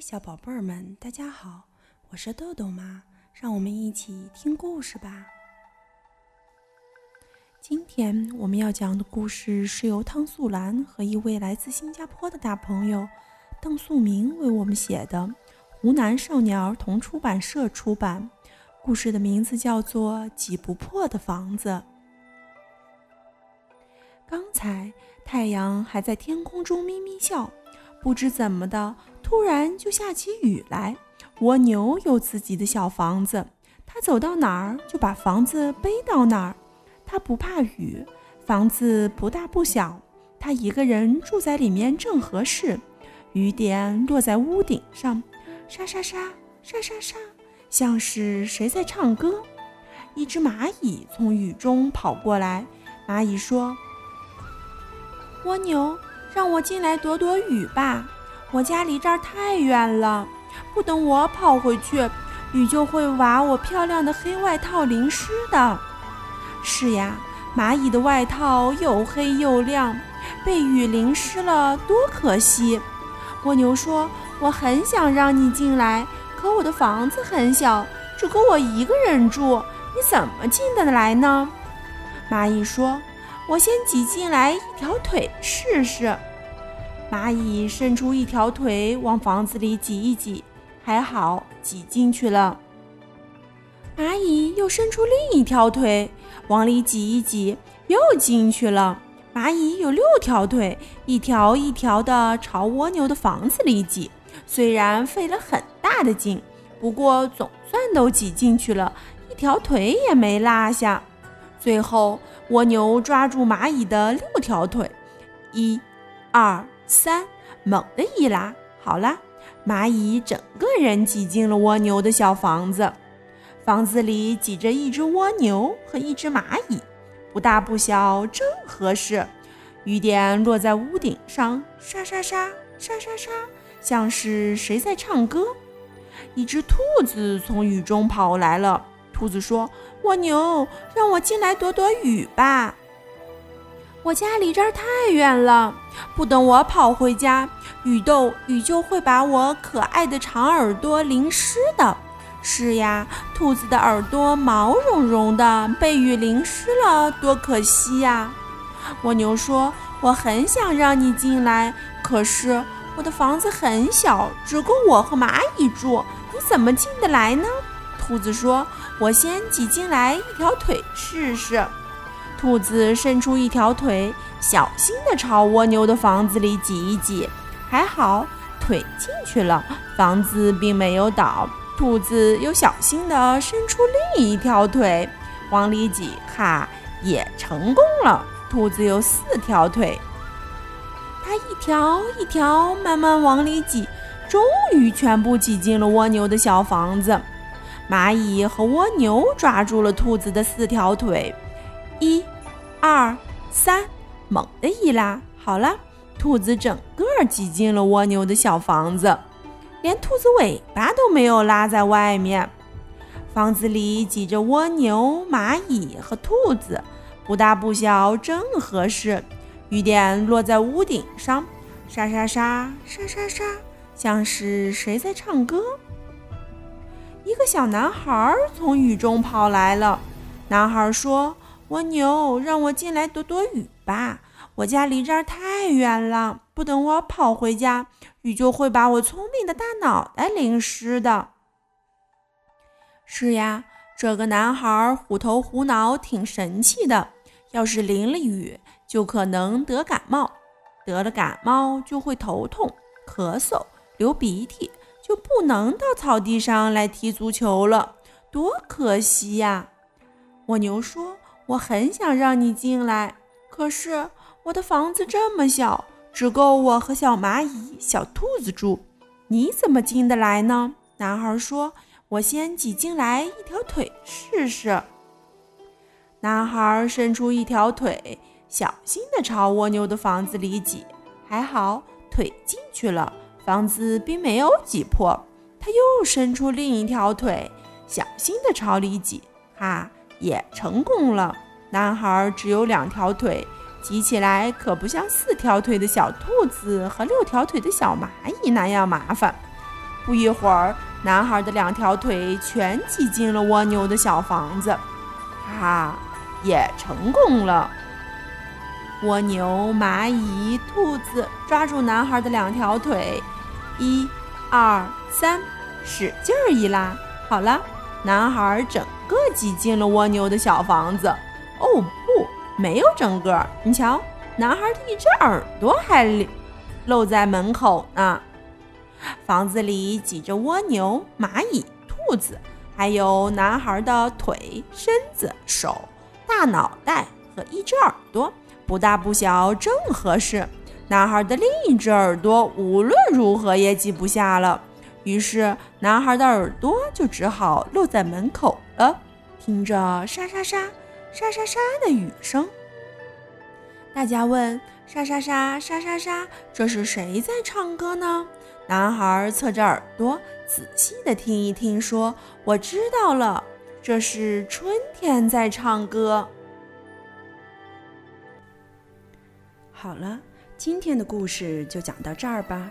小宝贝儿们，大家好，我是豆豆妈，让我们一起听故事吧。今天我们要讲的故事是由汤素兰和一位来自新加坡的大朋友邓素明为我们写的，湖南少年儿童出版社出版。故事的名字叫做《挤不破的房子》。刚才太阳还在天空中咪咪笑，不知怎么的。突然就下起雨来。蜗牛有自己的小房子，它走到哪儿就把房子背到哪儿。它不怕雨，房子不大不小，它一个人住在里面正合适。雨点落在屋顶上，沙沙沙沙沙沙，像是谁在唱歌。一只蚂蚁从雨中跑过来，蚂蚁说：“蜗牛，让我进来躲躲雨吧。”我家离这儿太远了，不等我跑回去，雨就会把我漂亮的黑外套淋湿的。是呀，蚂蚁的外套又黑又亮，被雨淋湿了，多可惜。蜗牛说：“我很想让你进来，可我的房子很小，只够我一个人住，你怎么进得来呢？”蚂蚁说：“我先挤进来一条腿试试。”蚂蚁伸出一条腿往房子里挤一挤，还好挤进去了。蚂蚁又伸出另一条腿往里挤一挤，又进去了。蚂蚁有六条腿，一条一条的朝蜗牛的房子里挤，虽然费了很大的劲，不过总算都挤进去了，一条腿也没落下。最后，蜗牛抓住蚂蚁的六条腿，一、二。三，猛地一拉，好了，蚂蚁整个人挤进了蜗牛的小房子。房子里挤着一只蜗牛和一只蚂蚁，不大不小，正合适。雨点落在屋顶上，沙沙沙，沙沙沙，像是谁在唱歌。一只兔子从雨中跑来了。兔子说：“蜗牛，让我进来躲躲雨吧。”我家离这儿太远了，不等我跑回家，雨豆雨就会把我可爱的长耳朵淋湿的。是呀，兔子的耳朵毛茸茸的，被雨淋湿了，多可惜呀！蜗牛说：“我很想让你进来，可是我的房子很小，只够我和蚂蚁住，你怎么进得来呢？”兔子说：“我先挤进来一条腿试试。”兔子伸出一条腿，小心地朝蜗牛的房子里挤一挤，还好腿进去了，房子并没有倒。兔子又小心地伸出另一条腿，往里挤，哈，也成功了。兔子有四条腿，它一条一条慢慢往里挤，终于全部挤进了蜗牛的小房子。蚂蚁和蜗牛抓住了兔子的四条腿。一、二、三，猛地一拉，好了，兔子整个挤进了蜗牛的小房子，连兔子尾巴都没有拉在外面。房子里挤着蜗牛、蚂蚁和兔子，不大不小，正合适。雨点落在屋顶上，沙沙沙，沙沙沙，像是谁在唱歌。一个小男孩从雨中跑来了，男孩说。蜗牛，让我进来躲躲雨吧！我家离这儿太远了，不等我跑回家，雨就会把我聪明的大脑袋淋湿的。是呀，这个男孩虎头虎脑，挺神气的。要是淋了雨，就可能得感冒，得了感冒就会头痛、咳嗽、流鼻涕，就不能到草地上来踢足球了，多可惜呀！蜗牛说。我很想让你进来，可是我的房子这么小，只够我和小蚂蚁、小兔子住。你怎么进得来呢？男孩说：“我先挤进来一条腿试试。”男孩伸出一条腿，小心地朝蜗牛的房子里挤，还好腿进去了，房子并没有挤破。他又伸出另一条腿，小心地朝里挤，哈。也成功了。男孩只有两条腿，挤起来可不像四条腿的小兔子和六条腿的小蚂蚁那样麻烦。不一会儿，男孩的两条腿全挤进了蜗牛的小房子，哈，也成功了。蜗牛、蚂蚁、兔子抓住男孩的两条腿，一、二、三，使劲儿一拉，好了，男孩整个挤进了蜗牛的小房子。哦不，没有整个，你瞧，男孩的一只耳朵还露在门口呢。房子里挤着蜗牛、蚂蚁、兔子，还有男孩的腿、身子、手、大脑袋和一只耳朵，不大不小，正合适。男孩的另一只耳朵无论如何也挤不下了，于是男孩的耳朵就只好露在门口了，听着沙沙沙、沙沙沙的雨声。大家问：沙沙沙、沙沙沙，这是谁在唱歌呢？男孩侧着耳朵，仔细地听一听，说：“我知道了，这是春天在唱歌。”好了，今天的故事就讲到这儿吧，